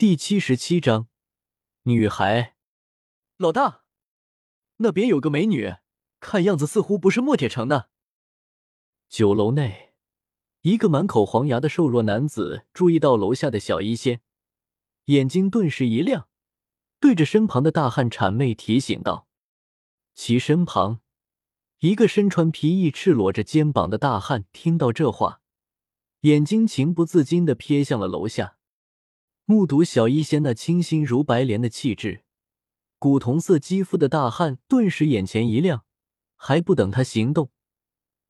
第七十七章，女孩。老大，那边有个美女，看样子似乎不是墨铁城的。酒楼内，一个满口黄牙的瘦弱男子注意到楼下的小医仙，眼睛顿时一亮，对着身旁的大汉谄媚提醒道：“其身旁，一个身穿皮衣、赤裸着肩膀的大汉听到这话，眼睛情不自禁的瞥向了楼下。”目睹小医仙那清新如白莲的气质，古铜色肌肤的大汉顿时眼前一亮，还不等他行动，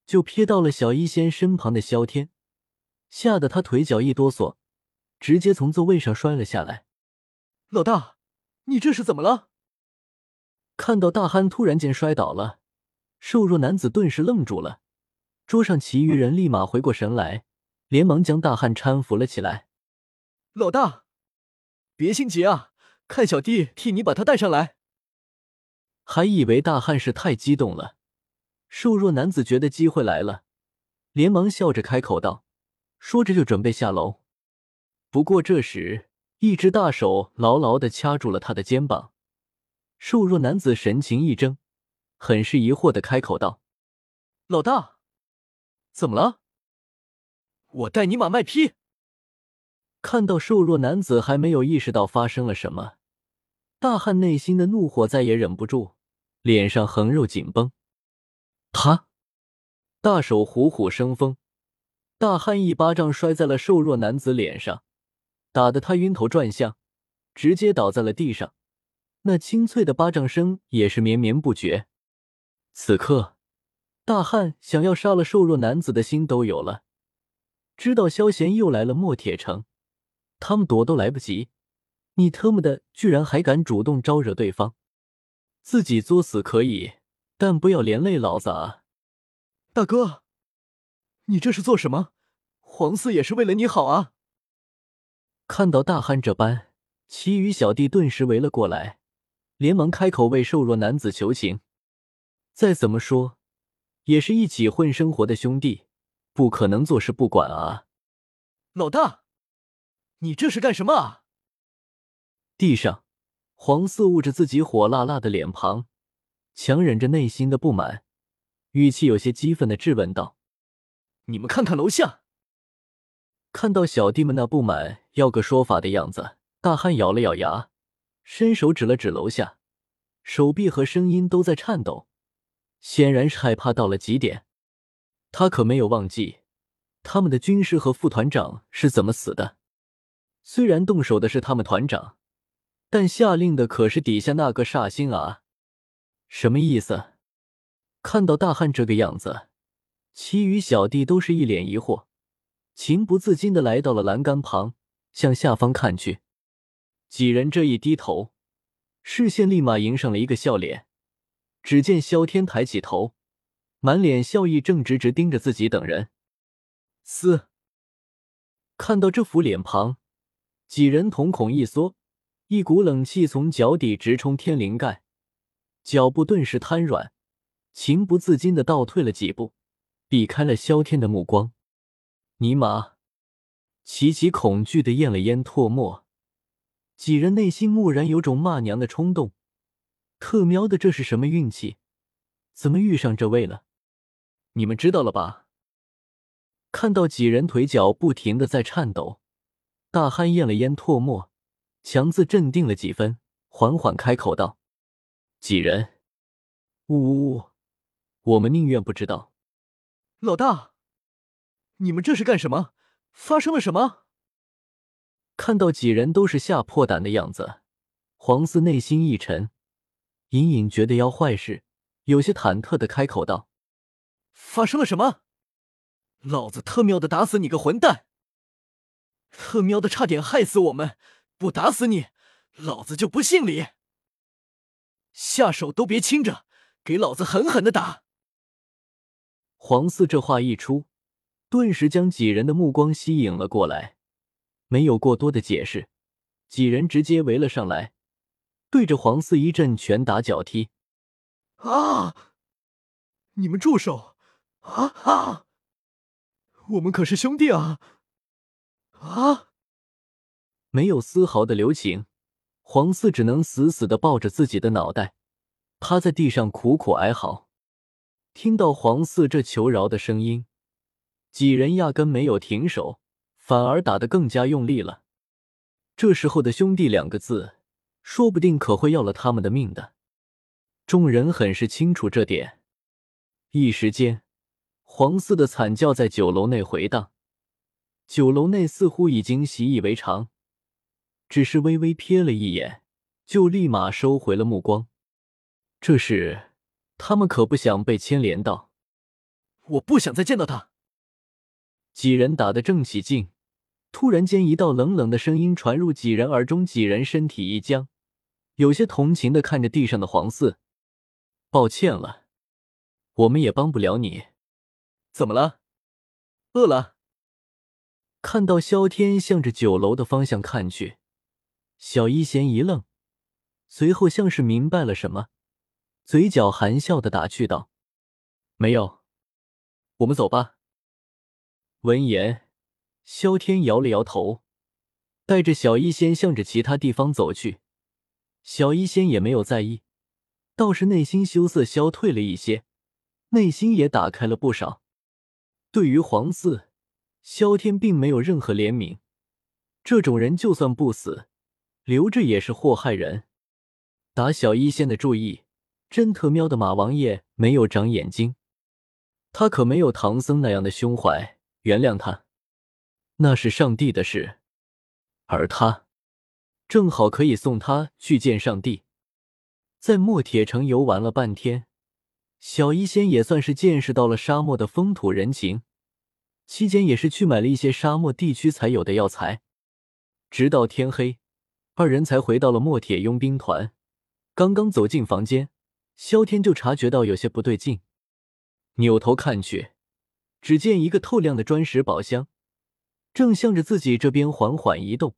就瞥到了小医仙身旁的萧天，吓得他腿脚一哆嗦，直接从座位上摔了下来。老大，你这是怎么了？看到大汉突然间摔倒了，瘦弱男子顿时愣住了，桌上其余人立马回过神来，连忙将大汉搀扶了起来。老大。别心急啊，看小弟替你把他带上来。还以为大汉是太激动了，瘦弱男子觉得机会来了，连忙笑着开口道，说着就准备下楼。不过这时，一只大手牢牢的掐住了他的肩膀。瘦弱男子神情一怔，很是疑惑的开口道：“老大，怎么了？我带你马卖批。”看到瘦弱男子还没有意识到发生了什么，大汉内心的怒火再也忍不住，脸上横肉紧绷。他大手虎虎生风，大汉一巴掌摔在了瘦弱男子脸上，打得他晕头转向，直接倒在了地上。那清脆的巴掌声也是绵绵不绝。此刻，大汉想要杀了瘦弱男子的心都有了。知道萧贤又来了墨铁城。他们躲都来不及，你特么的居然还敢主动招惹对方！自己作死可以，但不要连累老子啊！大哥，你这是做什么？黄四也是为了你好啊！看到大汉这般，其余小弟顿时围了过来，连忙开口为瘦弱男子求情。再怎么说，也是一起混生活的兄弟，不可能坐视不管啊！老大。你这是干什么啊？地上，黄四捂着自己火辣辣的脸庞，强忍着内心的不满，语气有些激愤的质问道：“你们看看楼下！”看到小弟们那不满要个说法的样子，大汉咬了咬牙，伸手指了指楼下，手臂和声音都在颤抖，显然是害怕到了极点。他可没有忘记他们的军师和副团长是怎么死的。虽然动手的是他们团长，但下令的可是底下那个煞星啊！什么意思？看到大汉这个样子，其余小弟都是一脸疑惑，情不自禁的来到了栏杆旁，向下方看去。几人这一低头，视线立马迎上了一个笑脸。只见萧天抬起头，满脸笑意，正直直盯着自己等人。嘶！看到这副脸庞。几人瞳孔一缩，一股冷气从脚底直冲天灵盖，脚步顿时瘫软，情不自禁的倒退了几步，避开了萧天的目光。尼玛！齐齐恐惧的咽了咽唾沫，几人内心蓦然有种骂娘的冲动。特喵的，这是什么运气？怎么遇上这位了？你们知道了吧？看到几人腿脚不停的在颤抖。大汉咽了咽唾沫，强自镇定了几分，缓缓开口道：“几人？呜呜呜！我们宁愿不知道。”老大，你们这是干什么？发生了什么？看到几人都是吓破胆的样子，黄四内心一沉，隐隐觉得要坏事，有些忐忑的开口道：“发生了什么？老子特喵的打死你个混蛋！”特喵的，差点害死我们！不打死你，老子就不姓李！下手都别轻着，给老子狠狠的打！黄四这话一出，顿时将几人的目光吸引了过来。没有过多的解释，几人直接围了上来，对着黄四一阵拳打脚踢。啊！你们住手！啊啊！我们可是兄弟啊！啊！没有丝毫的留情。黄四只能死死的抱着自己的脑袋，趴在地上苦苦哀嚎。听到黄四这求饶的声音，几人压根没有停手，反而打得更加用力了。这时候的“兄弟”两个字，说不定可会要了他们的命的。众人很是清楚这点，一时间，黄四的惨叫在酒楼内回荡。酒楼内似乎已经习以为常。只是微微瞥了一眼，就立马收回了目光。这时，他们可不想被牵连到。我不想再见到他。几人打得正起劲，突然间，一道冷冷的声音传入几人耳中，几人身体一僵，有些同情的看着地上的黄四：“抱歉了，我们也帮不了你。怎么了？饿了？”看到萧天向着酒楼的方向看去。小一仙一愣，随后像是明白了什么，嘴角含笑的打趣道：“没有，我们走吧。”闻言，萧天摇了摇头，带着小一仙向着其他地方走去。小一仙也没有在意，倒是内心羞涩消退了一些，内心也打开了不少。对于黄四，萧天并没有任何怜悯，这种人就算不死。留着也是祸害人。打小一仙的注意，真特喵的马王爷没有长眼睛，他可没有唐僧那样的胸怀。原谅他，那是上帝的事，而他正好可以送他去见上帝。在墨铁城游玩了半天，小一仙也算是见识到了沙漠的风土人情。期间也是去买了一些沙漠地区才有的药材，直到天黑。二人才回到了墨铁佣兵团。刚刚走进房间，萧天就察觉到有些不对劲，扭头看去，只见一个透亮的砖石宝箱正向着自己这边缓缓移动。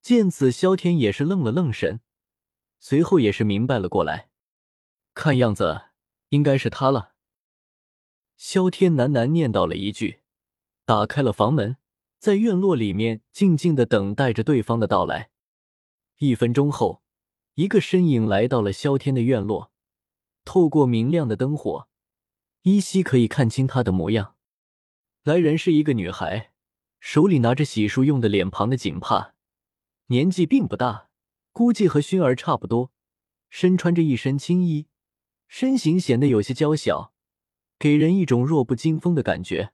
见此，萧天也是愣了愣神，随后也是明白了过来，看样子应该是他了。萧天喃喃念叨了一句，打开了房门，在院落里面静静的等待着对方的到来。一分钟后，一个身影来到了萧天的院落。透过明亮的灯火，依稀可以看清他的模样。来人是一个女孩，手里拿着洗漱用的脸庞的锦帕，年纪并不大，估计和薰儿差不多。身穿着一身青衣，身形显得有些娇小，给人一种弱不禁风的感觉。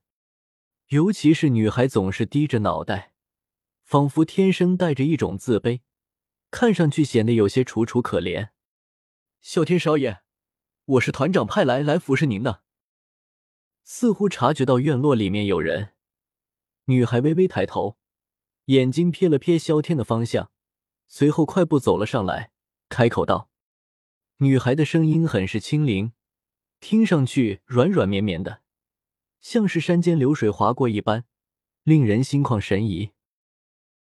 尤其是女孩总是低着脑袋，仿佛天生带着一种自卑。看上去显得有些楚楚可怜。啸天少爷，我是团长派来来服侍您的。似乎察觉到院落里面有人，女孩微微抬头，眼睛瞥了瞥萧天的方向，随后快步走了上来，开口道：“女孩的声音很是轻灵，听上去软软绵绵的，像是山间流水划过一般，令人心旷神怡。”